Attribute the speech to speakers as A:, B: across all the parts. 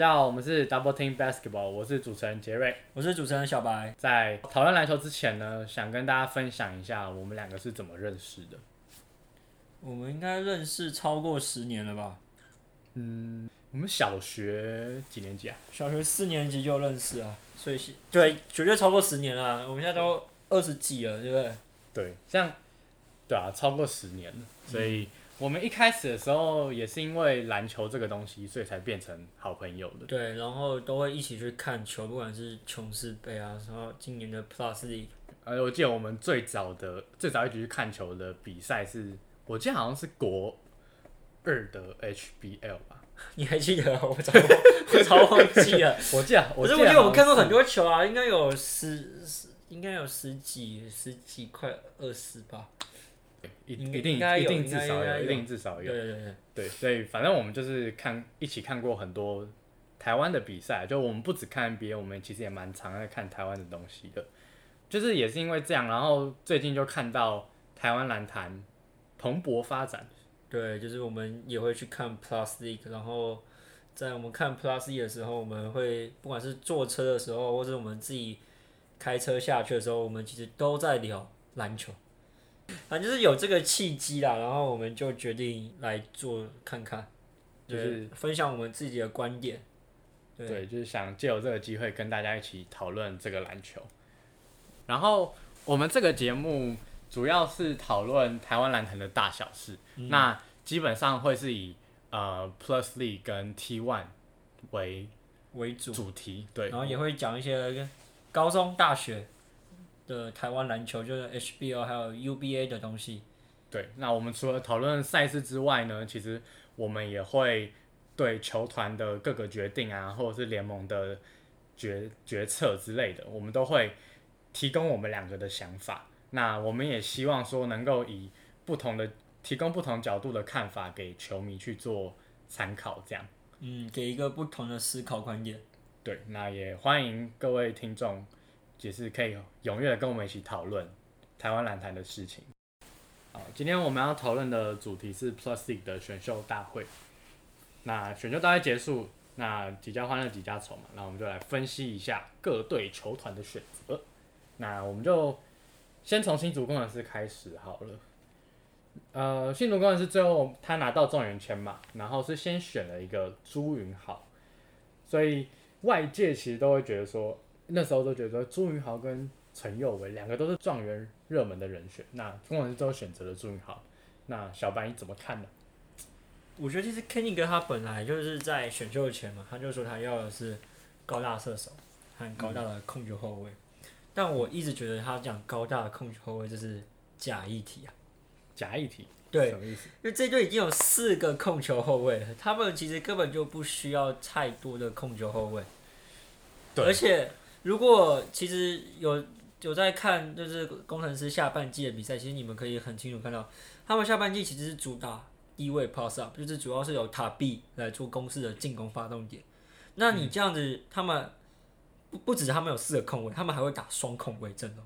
A: 大家好，我们是 Double Team Basketball，我是主持人杰瑞。
B: 我是主持人小白。
A: 在讨论篮球之前呢，想跟大家分享一下我们两个是怎么认识的。
B: 我们应该认识超过十年了吧？
A: 嗯我们小学几年级啊？
B: 小学四年级就认识啊，所以是对，绝对超过十年了。我们现在都二十几了，对不对？
A: 对，像对啊，超过十年了。所以我们一开始的时候也是因为篮球这个东西，所以才变成好朋友的。
B: 对，然后都会一起去看球，不管是琼斯杯啊，然后今年的 Plus League，
A: 呃，我记得我们最早的最早一局去看球的比赛是，我记得好像是国二的 HBL 吧。
B: 你还记得啊？我早我早忘记了。
A: 我记得，
B: 我记得我们看过很多球啊，应该有十十，应该有十几十几快二十吧。
A: 是一
B: 应
A: 一定一定至少有一定至少有。
B: 对对对，
A: 对，所以反正我们就是看一起看过很多台湾的比赛，就我们不只看 NBA，我们其实也蛮常在看台湾的东西的。就是也是因为这样，然后最近就看到台湾篮坛蓬勃发展。
B: 对，就是我们也会去看 Plus League，然后在我们看 Plus League 的时候，我们会不管是坐车的时候，或者我们自己开车下去的时候，我们其实都在聊篮球。反正就是有这个契机啦，然后我们就决定来做看看，
A: 就是
B: 分享我们自己的观点。对
A: 对，就是想借由这个机会跟大家一起讨论这个篮球。然后我们这个节目主要是讨论台湾篮坛的大小事，那基本上会是以呃 Plus League 跟 T One 为
B: 为主，
A: 主题，对，
B: 然后也会讲一些高中、大学的台湾篮球，就是 HBO 还有 UBA 的东西。
A: 对，那我们除了讨论赛事之外呢，其实我们也会对球团的各个决定啊，或者是联盟的决决策之类的，我们都会提供我们两个的想法。那我们也希望说能够以不同的提供不同角度的看法给球迷去做参考，这样。
B: 嗯，给一个不同的思考观点。
A: 对，那也欢迎各位听众，也是可以踊跃的跟我们一起讨论台湾篮坛的事情。好，今天我们要讨论的主题是 Plus League 的选秀大会。那选秀大会结束，那几家欢乐几家愁嘛，那我们就来分析一下各队球团的选择。那我们就先从新竹工程师开始好了。呃，新竹工程师最后他拿到状元签嘛，然后是先选了一个朱云豪，所以外界其实都会觉得说，那时候都觉得朱云豪跟陈佑维两个都是状元热门的人选，那工程师最后选择了朱云豪。那小白你怎么看呢？
B: 我觉得其实 Kenny 哥他本来就是在选秀前嘛，他就说他要的是高大射手和高大的控球后卫，但我一直觉得他讲高大的控球后卫就是假议题啊。
A: 假议题，
B: 对
A: 什么意思？
B: 因为这队已经有四个控球后卫了，他们其实根本就不需要太多的控球后卫。
A: 对
B: 而且如果其实有有在看就是工程师下半季的比赛，其实你们可以很清楚看到，他们下半季其实是主打低位 pass up，就是主要是由塔比来做攻势的进攻发动点。那你这样子，他们不不止他们有四个控卫，他们还会打双控卫阵容。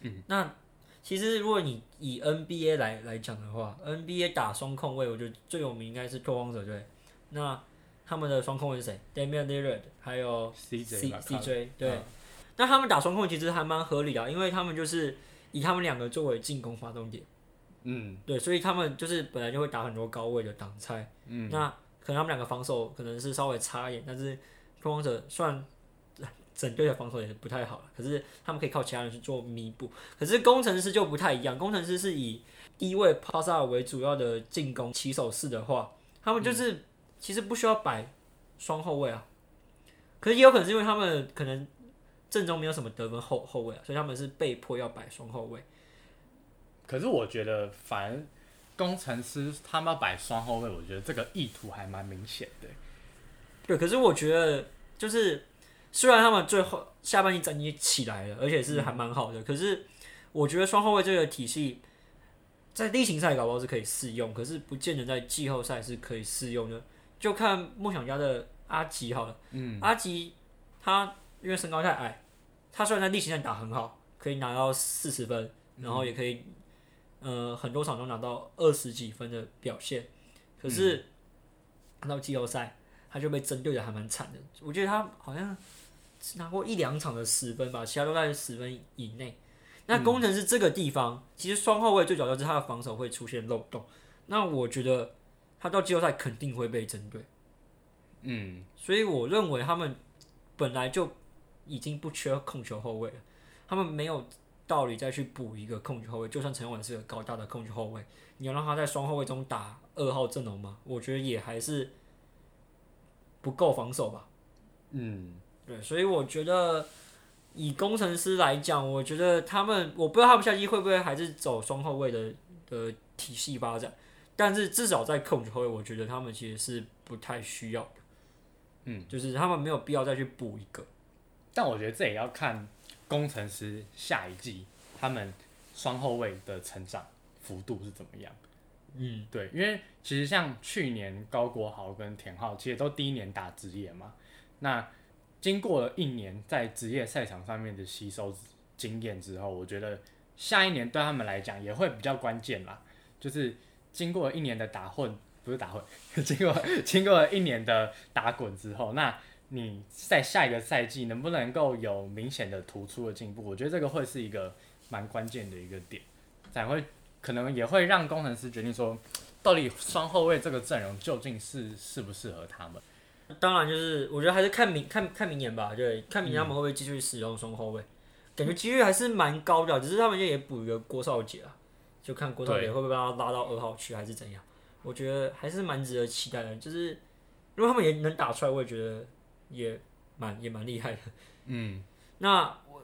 B: 嗯，那其实如果你以 NBA 来来讲的话，NBA 打双控卫，我觉得最有名应该是拓荒者队。那他们的双控是谁？Damian Lillard，还有
A: CJ
B: C
A: 吧
B: CJ 对。
A: 嗯
B: 那他们打双控其实还蛮合理的啊，因为他们就是以他们两个作为进攻发动点，
A: 嗯
B: 对，所以他们就是本来就会打很多高位的挡拆。
A: 嗯，
B: 那可能他们两个防守可能是稍微差一点，但是拓荒者算整队的防守也不太好了，可是他们可以靠其他人去做弥补。可是工程师就不太一样，工程师是以低位 pass 为主要的进攻起手式的话，他们就是、其实不需要摆双后卫啊。可是也有可能是因为他们可能阵中没有什么得分后后卫啊，所以他们是被迫要摆双后卫。
A: 可是我觉得反而工程师他们要摆双后卫，我觉得这个意图还蛮明显的。
B: 对，可是我觉得就是虽然他们最后下半季战绩起来了，而且是还蛮好的，可是我觉得双后卫这个体系在例行赛搞不好是可以适用，可是不见得在季后赛是可以适用的。就看梦想家的阿吉好了，
A: 嗯，
B: 阿吉他因为身高太矮，他虽然在例行赛打很好，可以拿到四十分，然后也可以呃很多场都拿到二十几分的表现，可是到季后赛他就被针对的还蛮惨的。我觉得他好像只拿过一两场的十分吧，其他都在十分以内。那工程师这个地方，其实双后卫最主要就是他的防守会出现漏洞。那我觉得他到季后赛肯定会被针对，
A: 嗯，
B: 所以我认为他们本来就已经不缺控球后卫了，他们没有道理再去补一个控球后卫。就算陈永伟是个高大的控球后卫，你要让他在双后卫中打二号阵容吗？我觉得也还是不够防守吧。
A: 嗯，
B: 对，所以我觉得以工程师来讲，我觉得他们，我不知道他们下季会不会还是走双后卫的的体系发展，但是至少在控球后卫，我觉得他们其实是不太需要的。
A: 嗯，
B: 就是他们没有必要再去补一个。
A: 但我觉得这也要看工程师下一季他们双后卫的成长幅度是怎么样。
B: 嗯，
A: 对，因为其实像去年高国豪跟田浩，其实都第一年打职业嘛。那经过了一年在职业赛场上面的吸收经验之后，我觉得下一年对他们来讲也会比较关键啦。就是经过了一年的打混，不是打混，经过经过了一年的打滚之后，那你在下一个赛季能不能够有明显的突出的进步？我觉得这个会是一个蛮关键的一个点，才会可能也会让工程师决定说，到底双后卫这个阵容究竟是适不适合他们。
B: 当然就是我觉得还是看明看看明年吧，对，看明年他们会不会继续使用双后卫，感觉几率还是蛮高的，只是他们也补一个郭少杰啊，就看郭少杰会不会把他拉到二号区还是怎样，我觉得还是蛮值得期待的，就是如果他们也能打出来，我也觉得也蛮也蛮厉害的。
A: 嗯，
B: 那我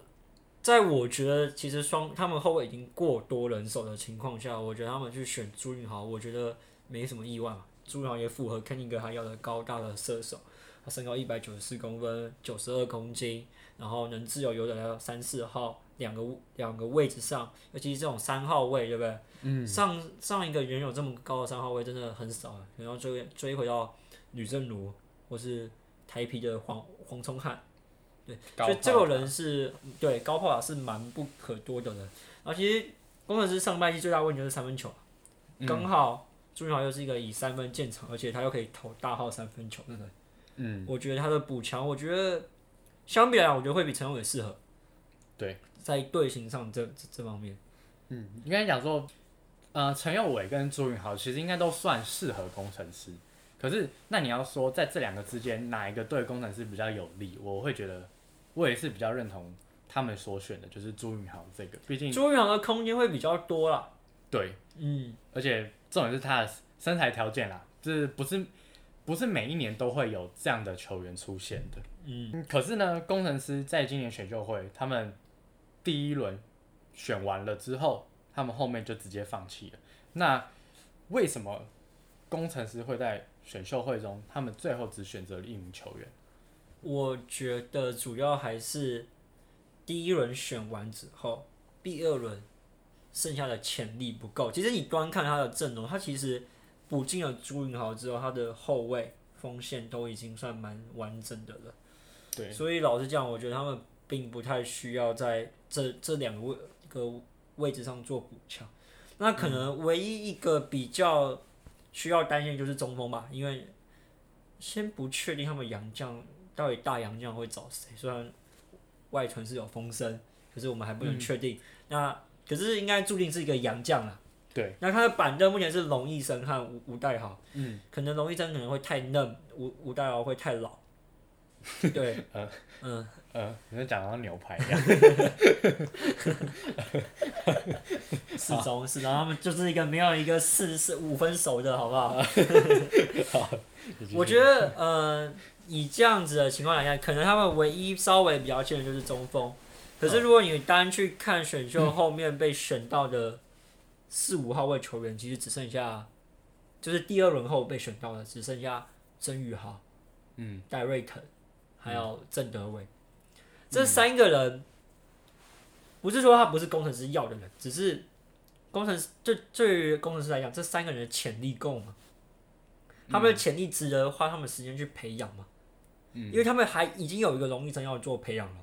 B: 在我觉得其实双他们后卫已经过多人手的情况下，我觉得他们去选朱云豪，我觉得没什么意外嘛。朱云豪也符合肯尼格他要的高大的射手，他身高一百九十四公分，九十二公斤，然后能自由游走到三四号两个两个位置上，尤其是这种三号位，对不对？嗯。上上一个原有这么高的三号位真的很少啊，然后追追回到吕正如或是台皮的黄黄聪汉。对，所以这个人是对高炮打是蛮不可多得的人。然后其实工程师上半季最大问题就是三分球，刚好朱云豪又是一个以三分见长，而且他又可以投大号三分球的人。
A: 嗯，
B: 我觉得他的补强，我觉得相比来讲，我觉得会比陈永伟适合。
A: 对，
B: 在队形上这这这方面，
A: 嗯，应该讲说，呃，陈佑伟跟朱云豪其实应该都算适合工程师。可是，那你要说在这两个之间哪一个对工程师比较有利，我会觉得我也是比较认同他们所选的，就是朱云豪这个。毕竟，
B: 朱云豪的空间会比较多啦。
A: 对，
B: 嗯，
A: 而且重点是他的身材条件啦，就是不是不是每一年都会有这样的球员出现的。嗯，可是呢，工程师在今年选秀会，他们第一轮选完了之后，他们后面就直接放弃了。那为什么工程师会在选秀会中，他们最后只选择了一名球员？
B: 我觉得主要还是第一轮选完之后，第二轮剩下的潜力不够。其实你观看他的阵容，他其实补进了朱云豪之后，他的后卫锋线都已经算蛮完整的了。
A: 对，
B: 所以老实讲，我觉得他们并不太需要在这这两个位个位置上做补强。那可能唯一一个比较需要担心的就是中锋吧，因为先不确定他们洋将到底大洋将会找谁。虽然外传是有风声，可是我们还不能确定。那可是应该注定是一个洋将啊。
A: 对，
B: 那他的板凳目前是龙医生和吴吴代豪。
A: 嗯，
B: 可能龙医生可能会太嫩，吴吴代豪会太老。对，
A: 呃
B: 嗯，
A: 呃，你在讲到牛排一样。
B: 四中四中，他们就是一个没有一个四四五分熟的，好不好？我觉得，呃，以这样子的情况来看，可能他们唯一稍微比较欠的就是中锋。可是如果你单去看选秀后面被选到的四五号位球员，其实只剩下，就是第二轮后被选到的只剩下曾宇豪、
A: 嗯，
B: 戴瑞腾，还有郑德伟，这三个人，不是说他不是工程师要的人，只是工程师对对于工程师来讲，这三个人的潜力够吗？他们的潜力值得花他们时间去培养吗？
A: 嗯
B: 因为他们还已经有一个荣誉生要做培养了，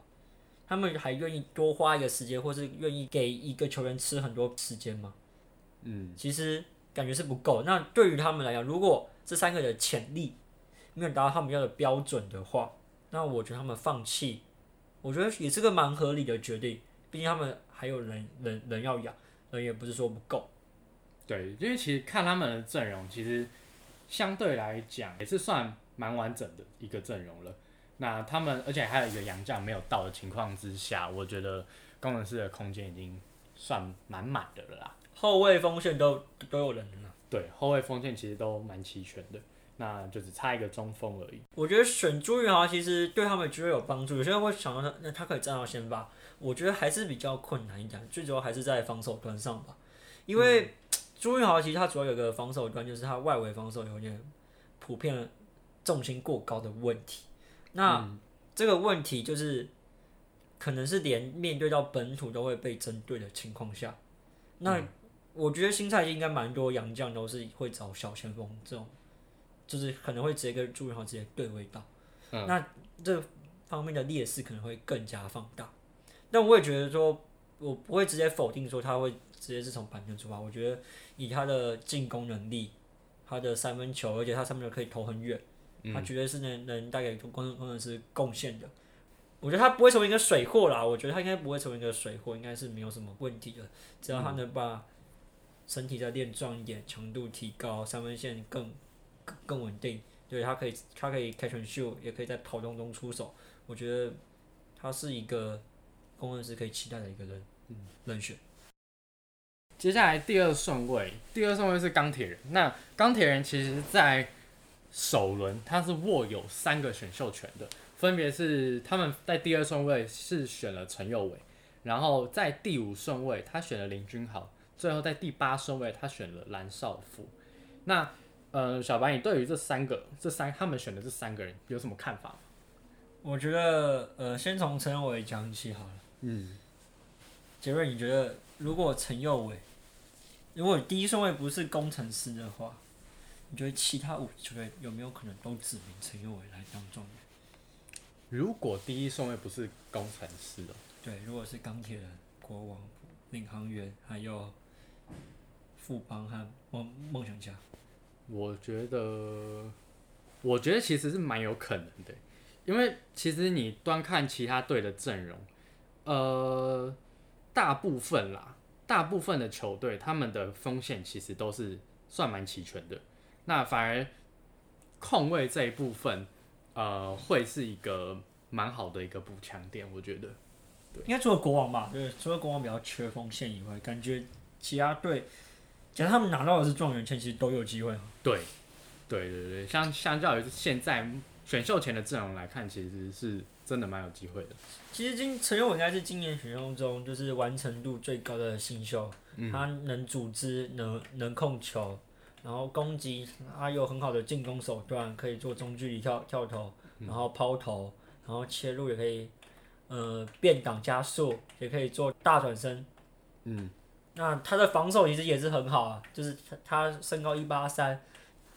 B: 他们还愿意多花一个时间，或是愿意给一个球员吃很多时间吗？
A: 嗯，
B: 其实感觉是不够。那对于他们来讲，如果这三个人的潜力没有达到他们要的标准的话，那我觉得他们放弃，我觉得也是个蛮合理的决定。毕竟他们还有人人人要养，人也不是说不够。
A: 对，因为其实看他们的阵容，其实相对来讲也是算蛮完整的一个阵容了。那他们而且还有一个洋将没有到的情况之下，我觉得工程师的空间已经算满满的了啦。
B: 后卫锋线都都有人了。
A: 对，后卫锋线其实都蛮齐全的，那就只差一个中锋而已。
B: 我觉得选朱云豪其实对他们绝对有帮助。有些人会想到他，那他可以站到先发，我觉得还是比较困难一点，最主要还是在防守端上吧。因为朱云豪其实他主要有个防守端，就是他外围防守有点普遍重心过高的问题。那这个问题就是可能是连面对到本土都会被针对的情况下，那。我觉得新赛季应该蛮多洋将都是会找小前锋这种，就是可能会直接跟朱云豪直接对位到，那这方面的劣势可能会更加放大。但我也觉得说，我不会直接否定说他会直接是从板凳出发。我觉得以他的进攻能力，他的三分球，而且他三分球可以投很远，他绝对是能能带给工工程师贡献的。我觉得他不会成为一个水货啦，我觉得他应该不会成为一个水货，应该是没有什么问题的，只要他能把。身体再练壮一点，强度提高，三分线更更稳定。对他可以，他可以 catch and shoot，也可以在跑动中出手。我觉得他是一个工程师可以期待的一个人，嗯，人选。
A: 接下来第二顺位，第二顺位是钢铁人。那钢铁人其实在首轮他是握有三个选秀权的，分别是他们在第二顺位是选了陈佑伟，然后在第五顺位他选了林君豪。最后在第八顺位，他选了蓝少辅。那呃，小白，你对于这三个、这三他们选的这三个人有什么看法吗？
B: 我觉得呃，先从陈佑伟讲起好了。嗯。杰瑞，你觉得如果陈佑伟，如果第一顺位不是工程师的话，你觉得其他五球队有没有可能都指名陈佑伟来当状元？
A: 如果第一顺位不是工程师的，
B: 对，如果是钢铁人、国王、领航员还有。富邦和梦梦想家，
A: 我觉得，我觉得其实是蛮有可能的，因为其实你端看其他队的阵容，呃，大部分啦，大部分的球队他们的锋线其实都是算蛮齐全的，那反而控卫这一部分，呃，会是一个蛮好的一个补强点，我觉得，
B: 应该除了国王吧，对，除了国王比较缺锋线以外，感觉其他队。假如他们拿到的是状元签，其实都有机会。
A: 对，对对对，相相较于现在选秀前的阵容来看，其实是真的蛮有机会的。
B: 其实今陈佑应该是今年选秀中就是完成度最高的新秀，他能组织，能能控球，然后攻击，他有很好的进攻手段，可以做中距离跳跳投，然后抛投，然后切入也可以，呃，变挡加速，也可以做大转身。嗯。那他的防守其实也是很好啊，就是他他身高一八三，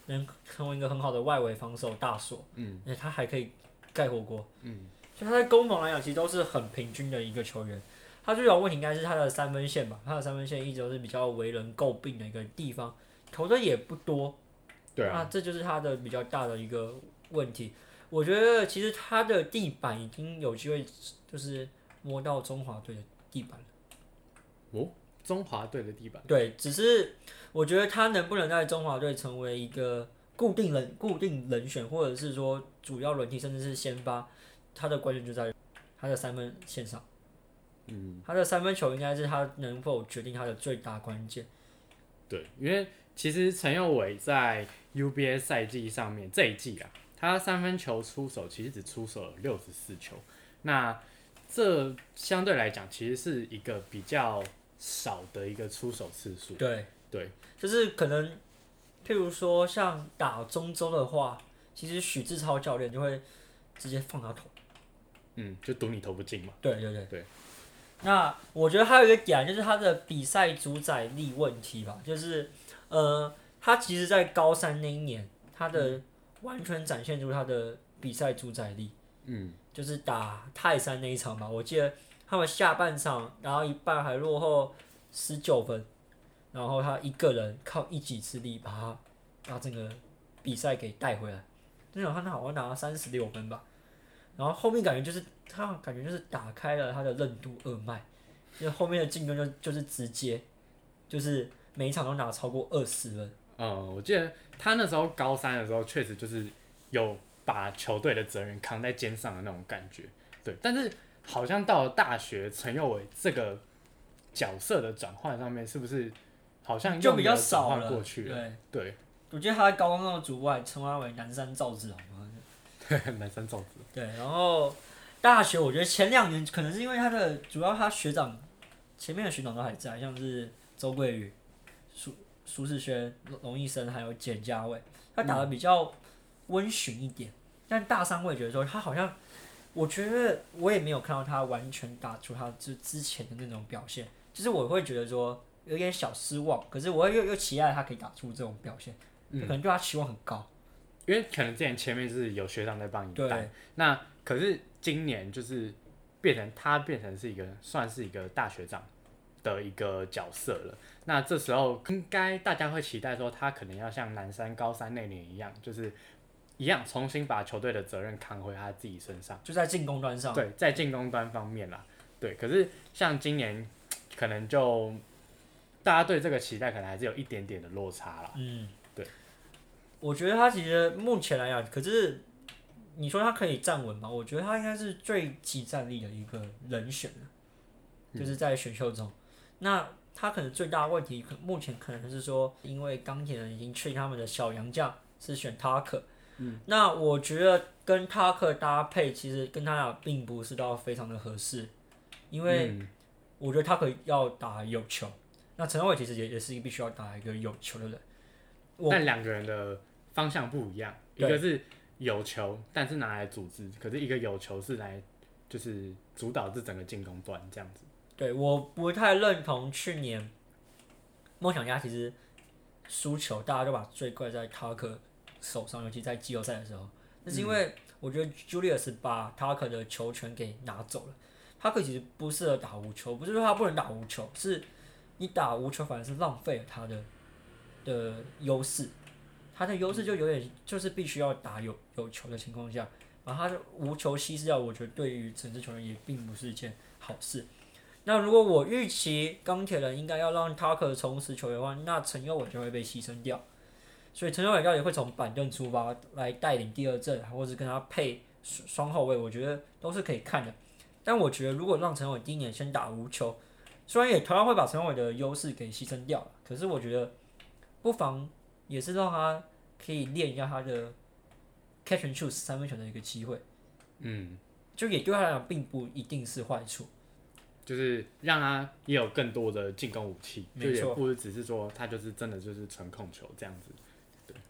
B: 能成为一个很好的外围防守大锁。嗯，而且他还可以盖火锅。嗯，就他在攻防来讲，其实都是很平均的一个球员。他最主要问题应该是他的三分线吧，他的三分线一直都是比较为人诟病的一个地方，投的也不多。
A: 对啊。
B: 那这就是他的比较大的一个问题。我觉得其实他的地板已经有机会，就是摸到中华队的地板了。
A: 哦。中华队的地板
B: 对，只是我觉得他能不能在中华队成为一个固定人、固定人选，或者是说主要轮替，甚至是先发，他的关键就在他的三分线上。嗯，他的三分球应该是他能否决定他的最大关键。
A: 对，因为其实陈佑伟在 UBA 赛季上面这一季啊，他三分球出手其实只出手了六十四球，那这相对来讲其实是一个比较。少的一个出手次数，
B: 对。
A: 对，
B: 就是可能，譬如说像打中州的话，其实许志超教练就会直接放他投，
A: 嗯，就赌你投不进嘛。
B: 对对对。
A: 对。
B: 那我觉得还有一个点就是他的比赛主宰力问题吧，就是呃，他其实，在高三那一年，他的完全展现出他的比赛主宰力，嗯，就是打泰山那一场吧，我记得。他们下半场，然后一半还落后十九分，然后他一个人靠一己之力把他把整个比赛给带回来。那场他好像拿了三十六分吧，然后后面感觉就是他感觉就是打开了他的任督二脉，因为后面的进攻就就是直接就是每一场都拿超过二十分。
A: 嗯，我记得他那时候高三的时候，确实就是有把球队的责任扛在肩上的那种感觉。对，但是好像到了大学，陈佑伟这个角色的转换上面，是不是好像
B: 就比较少了
A: 过去了？
B: 对，
A: 对，
B: 我记得他在高中的主外称他为南山赵志豪嘛。
A: 南山赵子。
B: 对，然后大学我觉得前两年可能是因为他的主要他学长前面的学长都还在，像是周桂宇、苏苏世轩、龙龙医生还有简家伟，他打的比较温驯一点。但大三我也觉得说他好像，我觉得我也没有看到他完全打出他之之前的那种表现，就是我会觉得说有点小失望，可是我又又期待他可以打出这种表现，可能对他期望很高。
A: 因为可能之前前面是有学长在帮你带
B: 对，
A: 那可是今年就是变成他变成是一个算是一个大学长的一个角色了。那这时候应该大家会期待说他可能要像南山高三那年一样，就是一样重新把球队的责任扛回他自己身上。
B: 就在进攻端上，
A: 对，在进攻端方面啦，对。可是像今年可能就大家对这个期待可能还是有一点点的落差啦。
B: 嗯，
A: 对。
B: 我觉得他其实目前来讲，可是你说他可以站稳吗？我觉得他应该是最集战力的一个人选了就是在选秀中。那他可能最大的问题，可目前可能是说，因为钢铁人已经去他们的小洋将是选塔克。嗯，那我觉得跟塔克搭配，其实跟他俩并不是到非常的合适，因为
A: 嗯
B: 我觉得他可以要打有球，那陈浩伟其实也也是必须要打一个有球的人。我
A: 但两个人的方向不一样，一个是有球，但是拿来组织；可是一个有球是来就是主导这整个进攻端这样子。
B: 对，我不太认同去年梦想家其实输球，大家都把罪怪在塔克手上，尤其在季后赛的时候。那是因为我觉得 Julius 把 Tucker 的球权给拿走了。塔克其实不适合打无球，不是说他不能打无球，是你打无球反而是浪费了他的的优势。他的优势就有点就是必须要打有有球的情况下，把他的无球稀释掉，我觉得对于整支球队也并不是一件好事。那如果我预期钢铁人应该要让 Tucker 重拾球员的话，那陈佑伟就会被牺牲掉。所以陈佑伟到底会从板凳出发来带领第二阵，或是跟他配双双后卫，我觉得都是可以看的。但我觉得如果让陈佑伟第一年先打无球，虽然也同样会把陈佑伟的优势给牺牲掉了，可是我觉得不妨也是让他可以练一下他的 catch and shoot 三分球的一个机会，
A: 嗯，
B: 就也对他来讲并不一定是坏处。
A: 就是让他也有更多的进攻武器，就
B: 没错
A: 也不是只是说他就是真的就是纯控球这样子。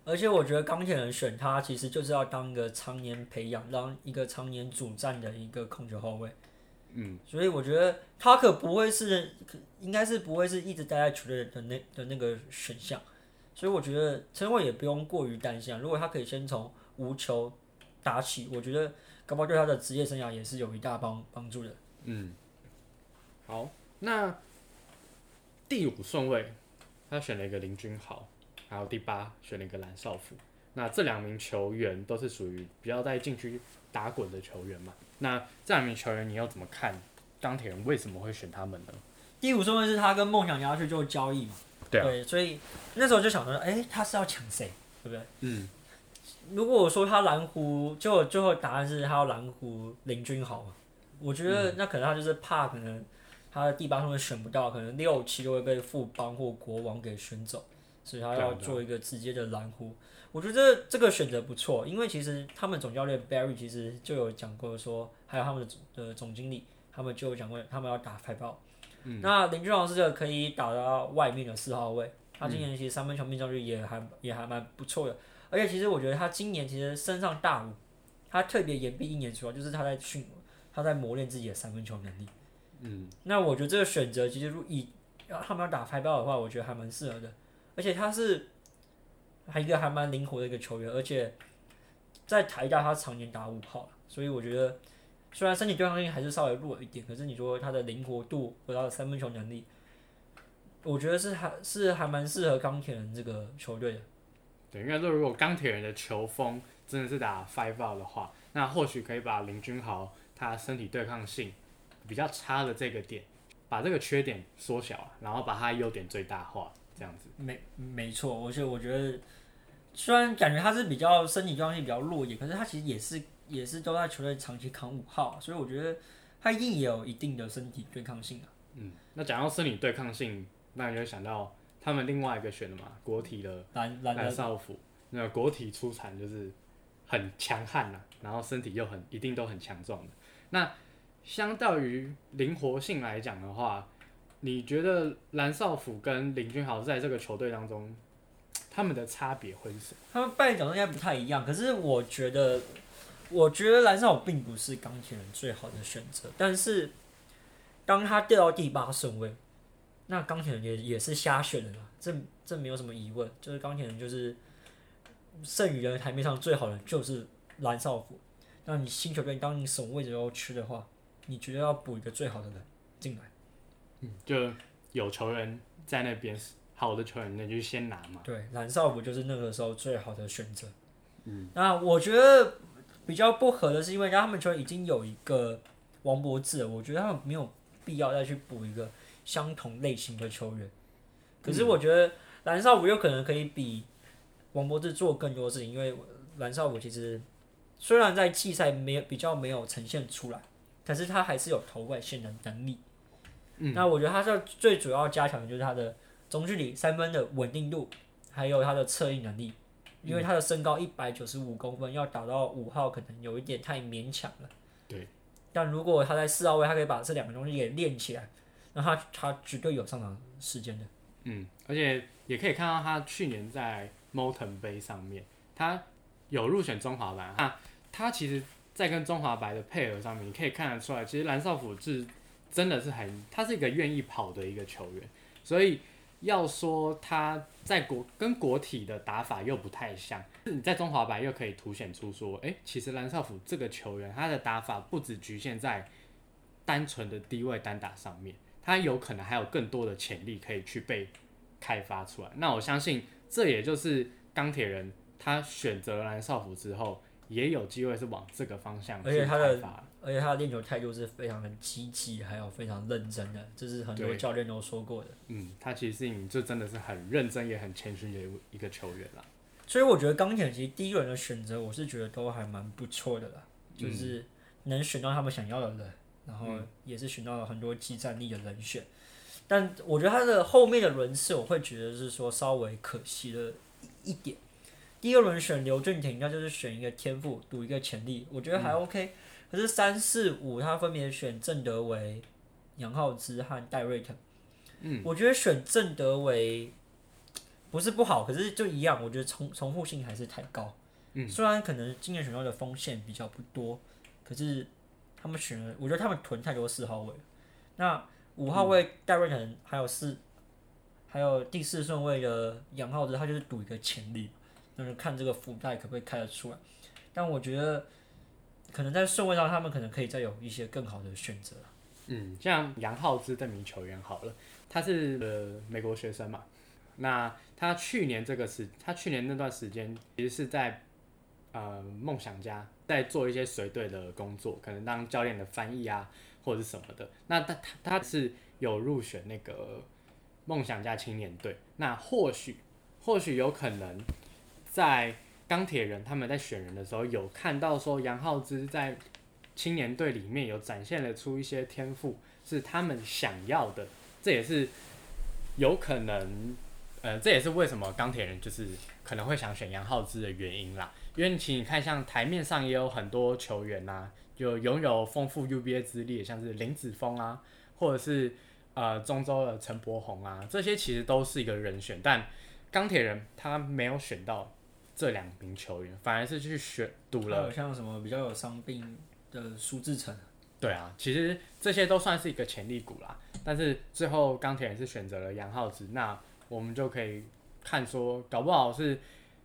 B: 而且我觉得钢铁人选他，其实就是要当一个常年培养，当一个常年主战的一个控球后卫。
A: 嗯，
B: 所以我觉得他可不会是，应该是不会是一直待在球队的那的那个选项。所以我觉得陈伟也不用过于担心啊。如果他可以先从无球打起，我觉得搞不好对他的职业生涯也是有一大帮帮助的。
A: 嗯，好，那第五顺位他选了一个林君豪，还有第八选了一个蓝少辅。那这两名球员都是属于比较在禁区打滚的球员嘛？那这两名球员你要怎么看？钢铁人为什么会选他们呢？
B: 第五顺位是他跟梦想家去做交易嘛？
A: 对啊
B: 所以那时候就想说，哎、他是要抢谁，对不对？
A: 嗯，
B: 如果我说他蓝湖，就最后答案是他要蓝湖林君豪嘛？我觉得那可能他就是怕可能他的第八顺位选不到，可能六七就会被富邦或国王给选走，所以他要做一个直接的蓝湖。我觉得这个选择不错，因为其实他们总教练 Barry 其实就有讲过说，还有他们的总的总经理，他们就有讲过他们要打派爆。那林俊豪是个可以打到外面的四号位，他今年其实三分球命中率也还也还蛮不错的。而且其实我觉得他今年其实身上大五，他特别延毕一年，出来就是他在训，他在磨练自己的三分球能力。
A: 嗯，
B: 那我觉得这个选择其实如以他们要打排爆的话，我觉得还蛮适合的。而且他是还一个还蛮灵活的一个球员，而且在台大他常年打五号，所以我觉得虽然身体对抗性还是稍微弱一点，可是你说他的灵活度和他的三分球能力，我觉得是还是还蛮适合钢铁人这个球队的。
A: 对，应该说如果钢铁人的球风真的是打 five out 的话，那或许可以把林君豪他身体对抗性比较差的这个点，把这个缺点缩小，然后把他优点最大化，这样子。
B: 没没错，而且我觉得，虽然感觉他是比较身体状态比较弱一点，可是他其实也是也是都在球队长期扛五号，所以我觉得他一定也有一定的身体对抗性啊。
A: 嗯，那讲到身体对抗性，那你就想到他们另外一个选的嘛，国体的蓝
B: 蓝蓝
A: 少辅，那个国体出产就是很强悍呐，然后身体又很一定都很强壮的。那相较于灵活性来讲的话，你觉得蓝少辅跟林君豪在这个球队当中，他们的差别会是什么？
B: 他们扮演角色应该不太一样，可是我觉得，我觉得蓝少并不是钢铁人最好的选择，但是当他掉到第八顺位，那钢铁人也也是瞎选的啦，这这没有什么疑问，就是钢铁人就是剩余的台面上最好的就是蓝少辅，那你新球队当你什么位置都吃的话，你觉得要补一个最好的人进来，
A: 就有球员在那边，好的球员那就先拿嘛。
B: 对，蓝少不就是那个时候最好的选择。嗯，那我觉得比较不合的是，因为他们球员已经有一个王柏志了，我觉得他们没有必要再去补一个相同类型的球员。可是我觉得蓝少武有可能可以比王柏志做更多事情，因为蓝少武其实虽然在季赛没有比较没有呈现出来，但是他还是有投外线的能力。
A: 嗯，
B: 那我觉得他这最主要加强的就是他的中距离三分的稳定度，还有他的策应能力。因为他的身高一百九十五公分，要打到五号可能有一点太勉强了。
A: 对。
B: 但如果他在四号位，他可以把这两个东西给练起来，那他他绝对有上场时间的。
A: 嗯，而且也可以看到他去年在 Moulton 杯上面，他有入选中华白啊。他其实，在跟中华白的配合上面，你可以看得出来，其实蓝少辅是真的是很，他是一个愿意跑的一个球员。所以要说他在国跟国体的打法又不太像，你在中华白又可以凸显出说，哎、其实蓝少辅这个球员他的打法不只局限在单纯的低位单打上面，他有可能还有更多的潜力可以去被开发出来。那我相信这也就是钢铁人他选择蓝少辅之后，也有机会是往这个方向去
B: 而且他的
A: 开发。
B: 而且他的练球态度是非常的积极，还有非常认真的，这是很多教练都说过的。
A: 嗯，他其实是你就真的是很认真也很谦虚的一个球员啦。
B: 所以我觉得钢铁人其实第一轮的选择，我是觉得都还蛮不错的啦，就是能选到他们想要的人，然后也是选到了很多技战力的人选。但我觉得他的后面的轮次，我会觉得是说稍微可惜了一一点。第二轮选刘俊廷，那就是选一个天赋，赌一个潜力，我觉得还 OK。可是三四五他分别选郑德维、杨浩之和戴瑞腾。
A: 嗯，
B: 我觉得选郑德维不是不好，可是就一样，我觉得重重复性还是太高。
A: 嗯，
B: 虽然可能今年选到的锋线比较不多，可是他们选了，我觉得他们囤太多四号位。那五号位戴瑞腾还有四，还有第四顺位的杨浩之，他就是赌一个潜力，那就看这个福袋可不可以开得出来。但我觉得可能在顺位上，他们可能可以再有一些更好的选择。
A: 嗯，像杨浩之这名球员好了，他是呃美国学生嘛，那他去年这个时，他去年那段时间其实是在呃梦想家在做一些随队的工作，可能当教练的翻译啊或者是什么的。那他他他是有入选那个梦想家青年队，那或许或许有可能在钢铁人他们在选人的时候有看到说杨浩之在青年队里面有展现了出一些天赋，是他们想要的，这也是有可能，呃，这也是为什么钢铁人就是可能会想选杨浩之的原因啦。因为其实你看，像台面上也有很多球员呐、就拥有丰富 UBA 资历，像是林子峰啊，或者是呃中州的陈柏宏啊，这些其实都是一个人选，但钢铁人他没有选到这两名球员，反而是去选赌了
B: 像什么比较有伤病的苏志成，
A: 对啊，其实这些都算是一个潜力股啦。但是最后钢铁人是选择了杨浩之，那我们就可以看说，搞不好是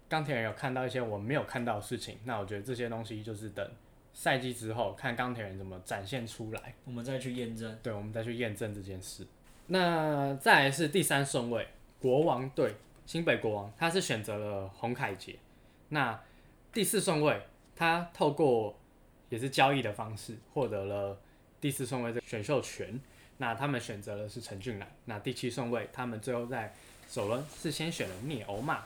A: 钢铁人有看到一些我们没有看到的事情。那我觉得这些东西就是等赛季之后看钢铁人怎么展现出来，
B: 我们再去验证。
A: 对，我们再去验证这件事。那再来是第三顺位，国王队新北国王，他是选择了洪凯杰。那第四顺位，他透过也是交易的方式获得了第四顺位的选秀权。那他们选择的是陈俊南。那第七顺位，他们最后在首轮是先选了聂欧玛，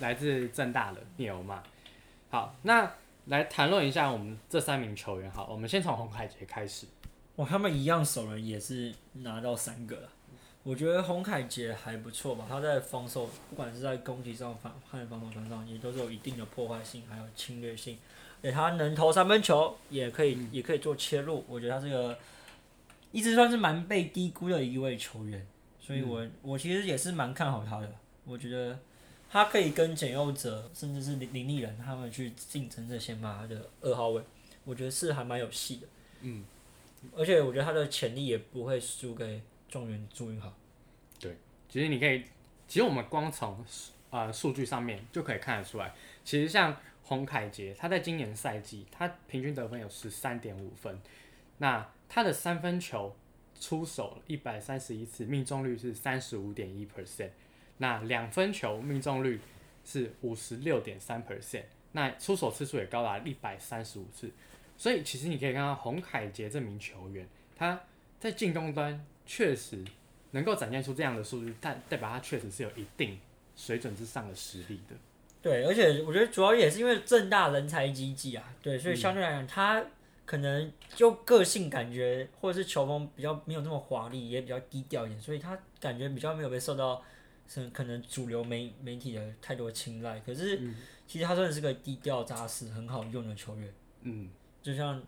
A: 来自正大的聂欧玛。好，那来谈论一下我们这三名球员。好，我们先从洪凯杰开始。
B: 哇，他们一样首轮也是拿到三个了。我觉得洪凯杰还不错吧，他在防守，不管是在攻击上、防和防守端上，也都是有一定的破坏性，还有侵略性。对，他能投三分球，也可以，也可以做切入。我觉得他这个一直算是蛮被低估的一位球员，所以我我其实也是蛮看好他的。我觉得他可以跟简佑哲，甚至是林林立人他们去竞争这些嘛的二号位，我觉得是还蛮有戏的。
A: 嗯，
B: 而且我觉得他的潜力也不会输给。状元朱云豪，
A: 对，其实你可以，其实我们光从呃数据上面就可以看得出来，其实像洪凯杰，他在今年赛季他平均得分有十三点五分，那他的三分球出手一百三十一次，命中率是三十五点一 percent，那两分球命中率是五十六点三 percent，那出手次数也高达一百三十五次，所以其实你可以看到洪凯杰这名球员，他在进攻端。确实能够展现出这样的数据，但代表他确实是有一定水准之上的实力的。
B: 对，而且我觉得主要也是因为正大人才济济啊，对，所以相对来讲，他可能就个性感觉或者是球风比较没有那么华丽，也比较低调一点，所以他感觉比较没有被受到是可能主流媒媒体的太多青睐。可是其实他真的是个低调扎实、很好用的球员。
A: 嗯，
B: 就像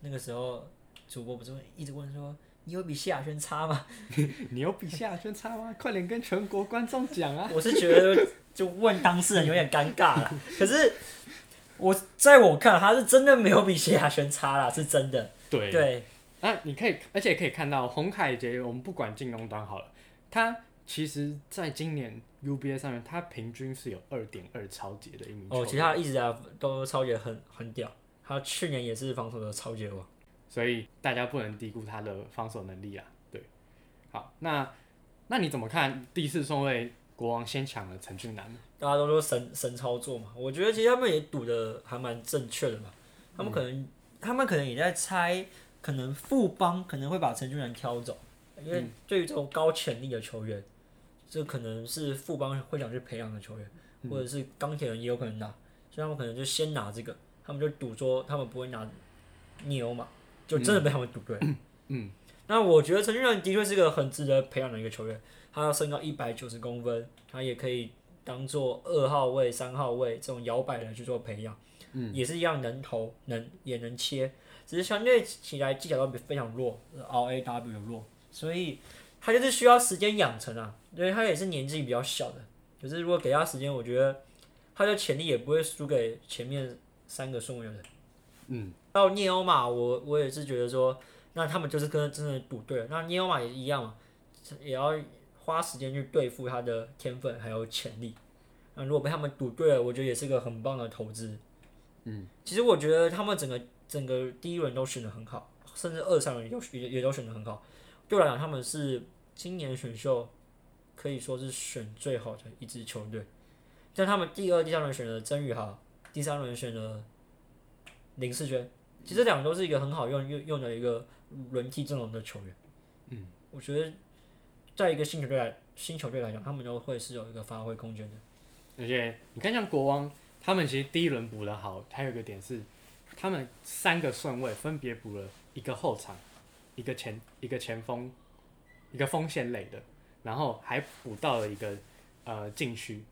B: 那个时候主播不是一直问说。你有比谢亚轩差吗？
A: 你有比谢亚轩差吗？快点跟全国观众讲啊！
B: 我是觉得就问当事人有点尴尬了。可是我在我看，他是真的没有比谢亚轩差啦，是真的。
A: 对
B: 对。
A: 啊，你可以，而且可以看到洪凯杰，我们不管进攻端好了，他其实在今年 UBA 上面，他平均是有二点二超级的一名。
B: 哦，其他一直在都超节很很屌，他去年也是防守的超级王。
A: 所以大家不能低估他的防守能力啊！对，好，那那你怎么看第四顺位国王先抢了陈俊南呢？
B: 大家都说神神操作嘛，我觉得其实他们也赌的还蛮正确的嘛。他们可能他们可能也在猜，可能富邦可能会把陈俊南挑走，因为对于这种高潜力的球员，这可能是富邦会想去培养的球员，或者是钢铁人也有可能拿，所以他们可能就先拿这个，他们就赌说他们不会拿尼欧嘛。就真的被他们赌对。
A: 嗯，
B: 那我觉得陈俊仁的确是个很值得培养的一个球员。他要身高一百九十公分，他也可以当做二号位、三号位这种摇摆人去做培养。
A: 嗯，
B: 也是一样能投，能也能切，只是相对起来技巧都比非常弱，R A W 弱，所以他就是需要时间养成啊。因为他也是年纪比较小的，可是如果给他时间，我觉得他的潜力也不会输给前面三个送位的人。
A: 嗯。
B: 到聂欧马，我我也是觉得说，那他们就是跟真的赌对了。那聂欧马也一样嘛，也要花时间去对付他的天分还有潜力。那如果被他们赌对了，我觉得也是个很棒的投资。
A: 嗯，
B: 其实我觉得他们整个整个第一轮都选的很好，甚至二三轮也也也都选的很好。对我来讲，他们是今年选秀可以说是选最好的一支球队。像他们第二、第三轮选了曾宇豪，第三轮选了林世娟。其实两个都是一个很好用用用的一个轮替阵容的球员，
A: 嗯，
B: 我觉得在一个新球队来新球队来讲，他们都会是有一个发挥空间的。
A: 而且你看像国王，他们其实第一轮补的好，还有一个点是，他们三个顺位分别补了一个后场、一个前、一个前锋、一个锋线类的，然后还补到了一个呃禁区，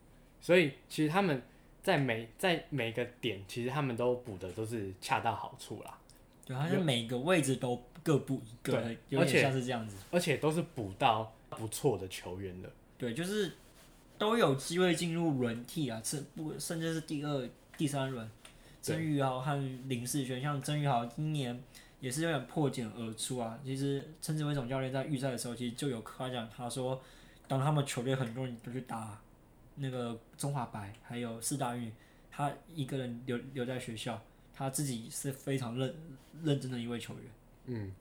A: 所以其实他们。在每在每个点，其实他们都补的都是恰到好处啦。
B: 对，好像每个位置都各补一个，有点像是这样子。
A: 而且都是补到不错的球员的。
B: 对，就是都有机会进入轮替啊，甚不甚至是第二、第三轮。曾宇豪和林世轩，像曾宇豪今年也是有点破茧而出啊。其实陈子威总教练在预赛的时候，其实就有夸奖他说，当他们球队很多人都去打。那个中华白还有四大运，他一个人留留在学校，他自己是非常认认真的一位球员。
A: 嗯，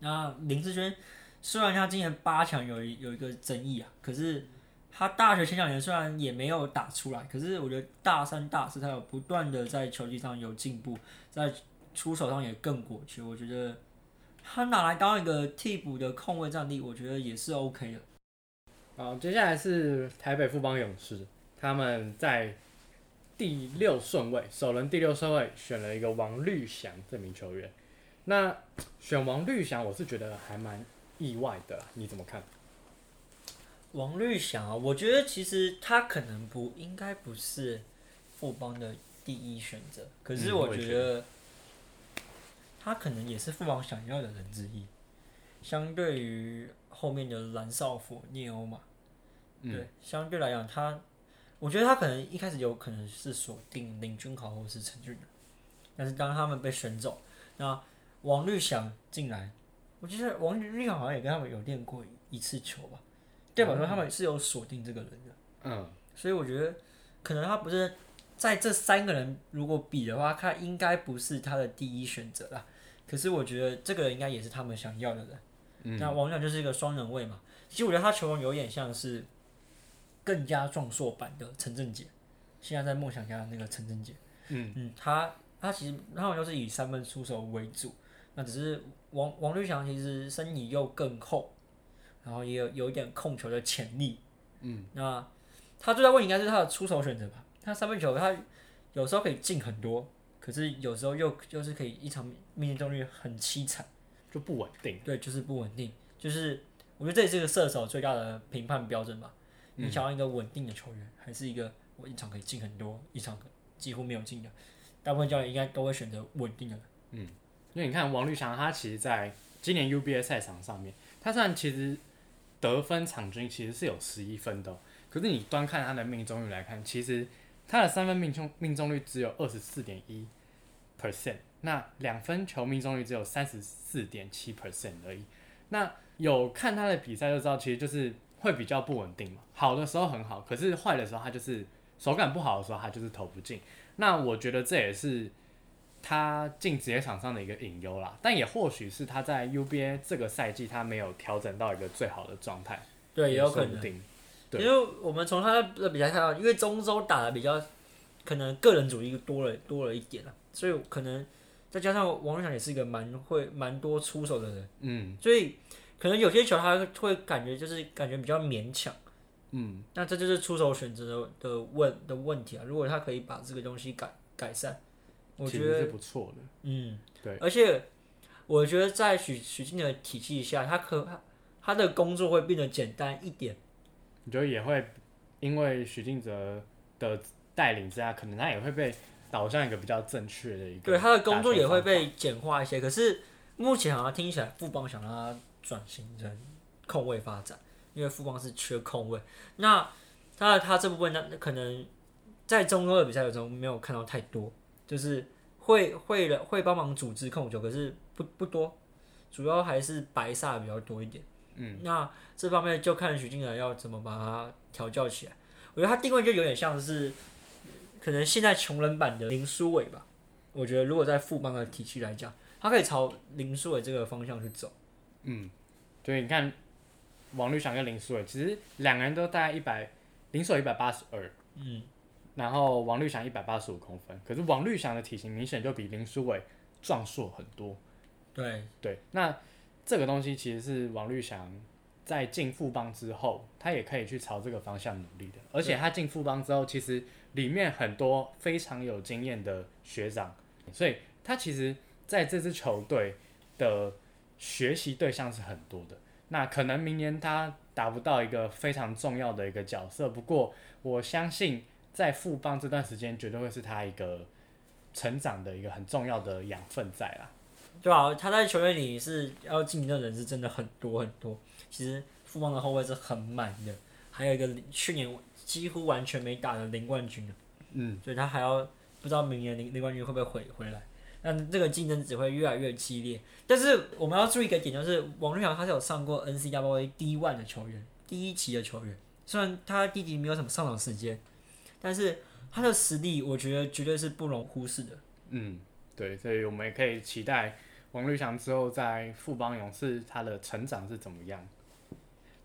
B: 那林志轩虽然他今年八强有有一个争议啊，可是他大学前两年虽然也没有打出来，可是我觉得大三、大四他有不断的在球技上有进步，在出手上也更果决。我觉得他拿来当一个替补的控卫战力，我觉得也是 OK 的。
A: 好，接下来是台北富邦勇士，他们在第六顺位，首轮第六顺位选了一个王绿翔这名球员。那选王绿翔，我是觉得还蛮意外的啦，你怎么看？
B: 王绿翔啊，我觉得其实他可能不应该不是富邦的第一选择，可是我
A: 觉
B: 觉得他可能也是富邦想要的人之一。相对于后面的蓝少辅、聂欧嘛，
A: 嗯
B: 对，相对来讲他，我觉得他可能一开始有可能是锁定林君豪或是陈俊仁，但是当他们被选走，那王律翔进来，我记得王绿翔好像也跟他们有练过一次球吧，代表说他们是有锁定这个人的，
A: 嗯，
B: 所以我觉得可能他不是在这三个人如果比的话，他应该不是他的第一选择啦。可是我觉得这个人应该也是他们想要的人。
A: 嗯
B: 那王亮就是一个双人位嘛，其实我觉得他球风有点像是更加壮硕版的陈正杰，现在在梦想家的那个陈正杰。
A: 嗯
B: 嗯，他他其实他好像是以三分出手为主，那只是王王绿翔其实身体又更厚，然后也有有一点控球的潜力。
A: 嗯，
B: 那他最大问题应该是他的出手选择吧？他三分球他有时候可以进很多，可是有时候又又是可以一场命中率很凄惨。
A: 就不稳定。
B: 对，就是不稳定，就是我觉得这也是个射手最大的评判标准吧。你想要一个稳定的球员，还是一个我一场可以进很多，一场几乎没有进的？大部分教练应该都会选择稳定的。
A: 嗯因为你看王绿翔，他其实在今年 UBA 赛场上面，他虽然其实得分场均其实是有十一分的哦、可是你端看他的命中率来看，其实他的三分命中命中率只有二十四点一 percent，那两分球命中率只有三十四点七 percent 而已。那有看他的比赛就知道，其实就是会比较不稳定嘛。好的时候很好，可是坏的时候他就是手感不好的时候他就是投不进。那我觉得这也是他进职业场上的一个隐忧啦，但也或许是他在 UBA 这个赛季他没有调整到一个最好的状态，
B: 对，也有可能。因为我们从他的比赛看到，因为中州打的比较可能个人主义多了多了一点了，所以可能再加上王瑞祥也是一个蛮会蛮多出手的人，
A: 嗯
B: 所以可能有些球他会感觉就是感觉比较勉强。
A: 嗯，
B: 那这就是出手选择的的问的问题啊。如果他可以把这个东西改改善，我觉
A: 得是不错的。
B: 嗯，
A: 对，
B: 而且我觉得在许许晋的体系下，他可他的工作会变得简单一点。
A: 你觉得也会因为许晋哲的带领之下，可能他也会被导向一个比较正确的一个
B: 对他的工作也会被简化一些。可是目前好像听起来富邦想让他转型成控卫发展，因为富邦是缺控卫。那他他这部分呢，可能在中欧的比赛中没有看到太多，就是会会了会帮忙组织控球，可是不不多，主要还是白煞比较多一点。
A: 嗯，
B: 那这方面就看许晋然要怎么把它调教起来。我觉得他定位就有点像是，可能现在穷人版的林书伟吧。我觉得如果在富邦的体系来讲，他可以朝林书伟这个方向去走。
A: 嗯，对，你看王绿翔跟林书伟，其实两个人都大概一百，林书伟一百八十二，
B: 嗯，
A: 然后王绿翔一百八十五公分，可是王绿翔的体型明显就比林书伟壮硕很多。
B: 对，
A: 对，那这个东西其实是王绿翔在进富邦之后，他也可以去朝这个方向努力的。而且他进富邦之后，其实里面很多非常有经验的学长，所以他其实在这支球队的学习对象是很多的。那可能明年他达不到一个非常重要的一个角色，不过我相信在富邦这段时间绝对会是他一个成长的一个很重要的养分在啦。
B: 对啊，他在球队里是要竞争的人是真的很多很多。其实富邦的后卫是很满的，还有一个去年几乎完全没打的林冠军
A: 嗯，
B: 所以他还要不知道明年林林冠军会不会回回来。那这个竞争只会越来越激烈。但是我们要注意一个点，就是王绿祥他是有上过 NCAA D one 的球员，第一期的球员。虽然他第一集没有什么上场时间，但是他的实力我觉得绝对是不容忽视的。
A: 嗯，对，所以我们也可以期待王绿祥之后在富邦勇士他的成长是怎么样。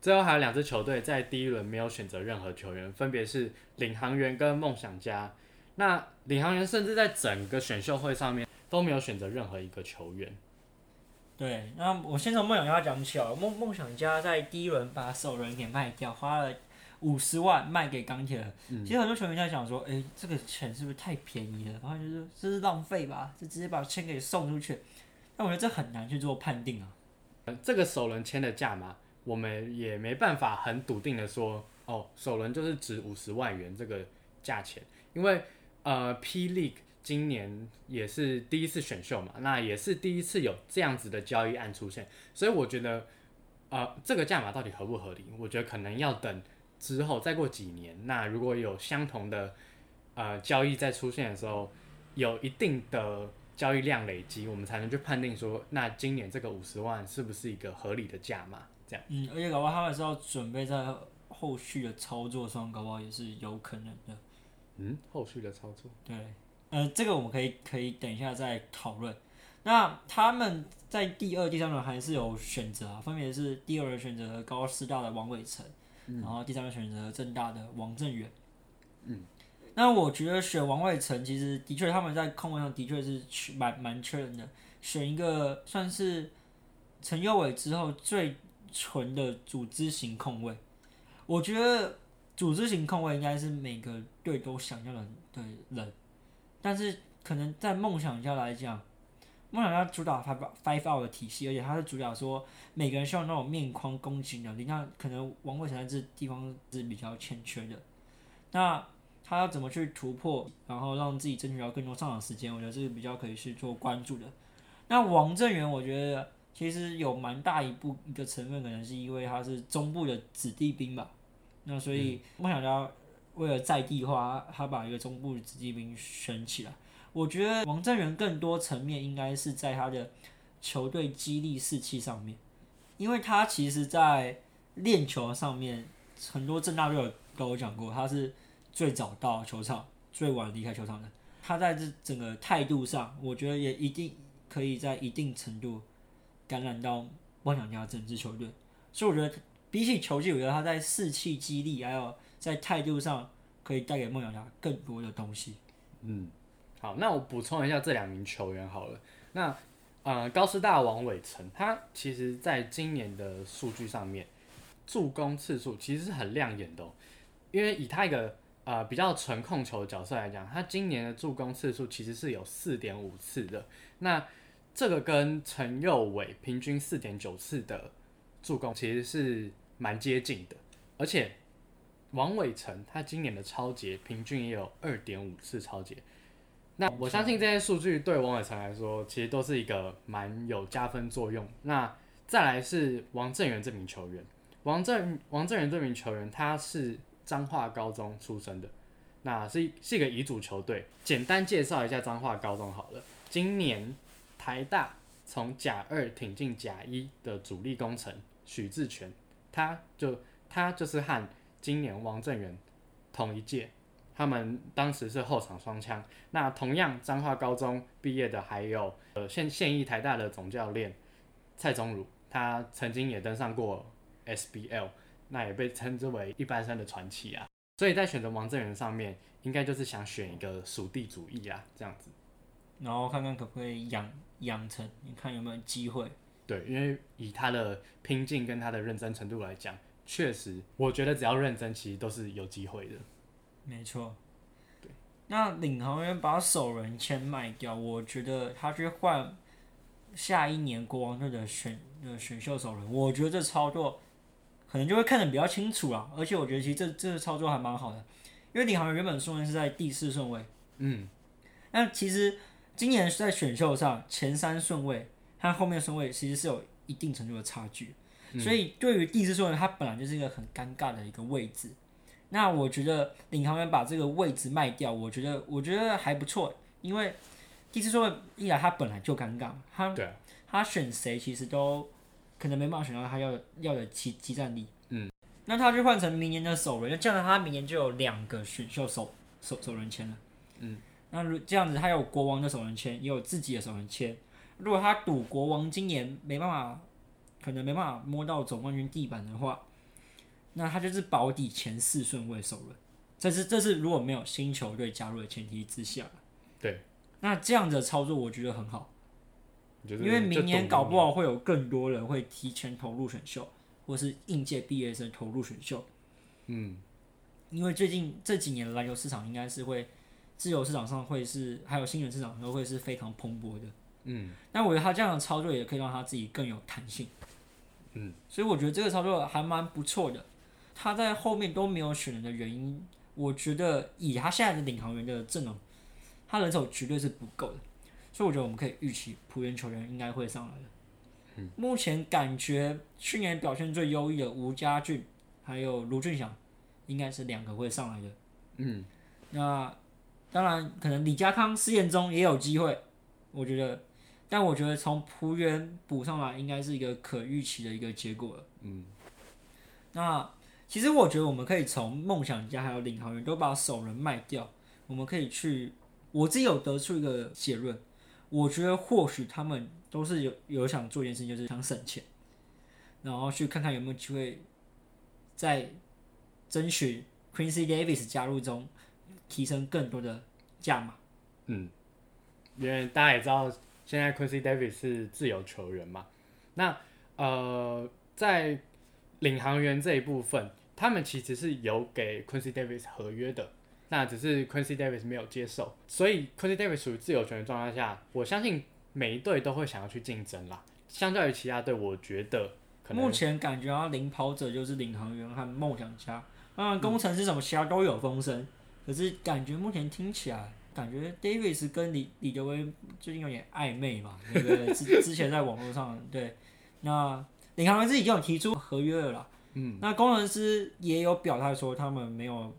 A: 最后还有两支球队在第一轮没有选择任何球员，分别是领航员跟梦想家。那领航员甚至在整个选秀会上面都没有选择任何一个球员。
B: 对，那我先从梦想家讲起哦，梦梦想家在第一轮把首轮给卖掉，花了五十万卖给钢铁人。
A: 嗯
B: 其实很多球员在想说，哎、这个钱是不是太便宜了？然后就是这是浪费吧，就直接把钱给送出去。但我觉得这很难去做判定啊。
A: 呃这个首轮签的价嘛，我们也没办法很笃定的说，哦，首轮就是值五十万元这个价钱，因为呃，P League 今年也是第一次选秀嘛，那也是第一次有这样子的交易案出现，所以我觉得，呃，这个价码到底合不合理？我觉得可能要等之后再过几年，那如果有相同的呃交易再出现的时候，有一定的交易量累积，我们才能去判定说，那今年这个五十万是不是一个合理的价码？这样，
B: 嗯，而且搞不好他们是要准备在后续的操作上，搞不好也是有可能的。
A: 嗯，后续的操作，
B: 对，呃，这个我们可以可以等一下再讨论。那他们在第二、第三轮还是有选择啊，分别是第二轮选择高师大的王伟成，然后第三轮选择正大的王正远。
A: 嗯，
B: 那我觉得选王伟成其实的确他们在控卫上的确是缺蛮蛮缺人的，选一个算是陈佑伟之后最纯的组织型控卫。我觉得组织型控卫应该是每个队都想要的的人，但是可能在梦想家来讲，梦想家主打 five five out 的体系，而且他是主打说每个人需要那种面框攻击能力，那可能王伟成在这地方是比较欠缺的。那他要怎么去突破，然后让自己争取到更多上场时间，我觉得这个比较可以去做关注的。那王正源，我觉得其实有蛮大一部一个成分，可能是因为他是中部的子弟兵吧。那所以梦想家为了在地化，他把一个中部的子弟兵选起来。我觉得王正源更多层面应该是在他的球队激励士气上面，因为他其实在练球上面，很多正大队友都有讲过，他是最早到球场、最晚离开球场的。他在这整个态度上，我觉得也一定可以在一定程度感染到梦想家整支球队。所以我觉得比起球技，我觉得他在士气激励还有在态度上可以带给梦想家更多的东西。
A: 嗯，好，那我补充一下这两名球员好了。那呃，高师大王伟成，他其实在今年的数据上面，助攻次数其实是很亮眼的、哦，因为以他一个呃比较纯控球的角色来讲，他今年的助攻次数其实是有四点五次的。那这个跟陈佑伟平均四点九次的助攻其实是蛮接近的，而且王伟成他今年的超节平均也有二点五次超节。那我相信这些数据对王伟成来说，其实都是一个蛮有加分作用。那再来是王正源这名球员，王正王正源这名球员他是彰化高中出身的，那是一是一个乙组球队。简单介绍一下彰化高中好了，今年台大从甲二挺进甲一的主力工程许志全，他就他就是和今年王正源同一届。他们当时是后场双枪。那同样彰化高中毕业的还有呃现现役台大的总教练蔡宗儒，他曾经也登上过 SBL，那也被称之为一般生的传奇啊。所以在选择王正源上面，应该就是想选一个属地主义啊，这样子。
B: 然后看看可不可以养养成，你看有没有机会。
A: 对，因为以他的拼劲跟他的认真程度来讲，确实我觉得只要认真，其实都是有机会的。
B: 没错，对。那领航员把首轮签卖掉，我觉得他去换下一年国王队的选的选秀首轮，我觉得这操作可能就会看得比较清楚啊。而且我觉得其实这这个操作还蛮好的，因为领航员原本顺位是在第四顺位，
A: 嗯，
B: 那其实今年在选秀上前三顺位和后面顺位其实是有一定程度的差距，所以对于第四顺位，它本来就是一个很尴尬的一个位置。那我觉得领航员把这个位置卖掉，我觉得我觉得还不错，因为第四顺位一来他本来就尴尬，他他选谁其实都可能没办法选到他要要的激激战力。
A: 嗯，
B: 那他就换成明年的首轮，那这样他明年就有两个选秀首首首轮签了。
A: 嗯，
B: 那如这样子，他有国王的首轮签，也有自己的首轮签。如果他赌国王今年没办法，可能没办法摸到总冠军地板的话，那他就是保底前四顺位首轮。这是这是如果没有新球队加入的前提之下。
A: 对。
B: 那这样的操作我觉得很好，
A: 就是
B: 因为明年搞不
A: 好，
B: 会有更多人会提前投入选秀，或是应届毕业生投入选秀。
A: 嗯，
B: 因为最近这几年的篮球市场应该是会自由市场上会是还有新人市场都会是非常蓬勃的。
A: 嗯，
B: 那我觉得他这样的操作也可以让他自己更有弹性。
A: 嗯，
B: 所以我觉得这个操作还蛮不错的。他在后面都没有选人的原因，我觉得以他现在的领航员的阵容，他人手绝对是不够的。所以我觉得我们可以预期浦原球员应该会上来的。
A: 嗯，
B: 目前感觉去年表现最优异的吴家俊还有卢俊祥，应该是两个会上来的。
A: 嗯，
B: 那当然可能李家康试验中也有机会，我觉得。但我觉得从浦原补上来，应该是一个可预期的一个结果了。
A: 嗯，
B: 那其实我觉得我们可以从梦想家还有领航员都把首轮卖掉，我们可以去，我自己有得出一个结论，我觉得或许他们都是有有想做一件事情，就是想省钱，然后去看看有没有机会在争取 Quincy Davis 加入中提升更多的价码。
A: 嗯，因为大家也知道。现在 Quincy Davis 是自由球员嘛？那呃，在领航员这一部分，他们其实是有给 Quincy Davis 合约的，那只是 Quincy Davis 没有接受，所以 Quincy Davis 属于自由球员状态下，我相信每一队都会想要去竞争啦。相较于其他队，我觉得
B: 目前感觉啊领跑者就是领航员和梦想家，当然工程师什么其他都有风声，可是感觉目前听起来。感觉 Davis 跟李李德威最近有点暧昧嘛，那个之之前在网络上对，那领航员自己已经有提出合约了啦，
A: 嗯，
B: 那工程师也有表态说他们没有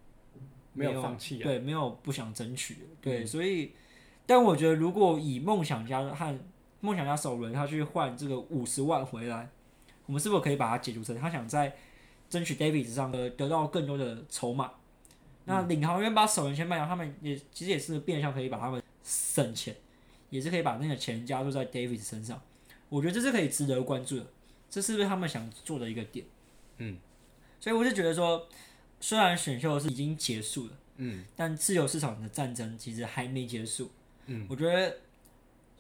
A: 没有放弃，啊。
B: 对，没有不想争取，对，所以，但我觉得如果以梦想家和梦想家首轮他去换这个五十万回来，我们是否可以把它解读成他想在争取 Davis 上呃得到更多的筹码？那领航员把首轮先卖掉，他们也其实也是变相可以把他们省钱，也是可以把那个钱加入在 Davis 身上。我觉得这是可以值得关注的，这是不是他们想做的一个点？
A: 嗯，
B: 所以我就觉得说，虽然选秀是已经结束了，
A: 嗯，
B: 但自由市场的战争其实还没结束。
A: 嗯，
B: 我觉得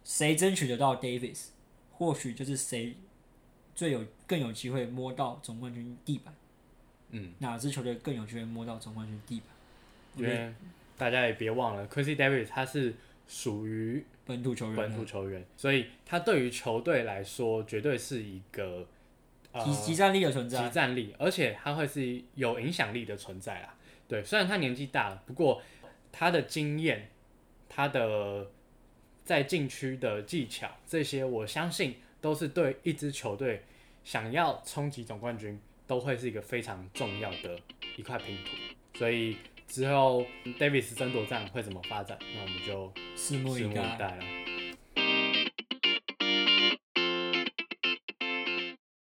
B: 谁争取得到 Davis，或许就是谁最有更有机会摸到总冠军地板。
A: 嗯，
B: 哪支球队更有机会摸到总冠军地板？
A: 因为大家也别忘了，Quincy Davis 他是属于
B: 本土球员，
A: 本土球员，所以他对于球队来说绝对是一个
B: 集集战力的存在，
A: 集战力，而且他会是有影响力的存在啦。对，虽然他年纪大了，不过他的经验、他的在禁区的技巧，这些我相信都是对一支球队想要冲击总冠军。都会是一个非常重要的一块拼图，所以之后 Davis 争夺战会怎么发展，那我们就
B: 拭目以待
A: 了。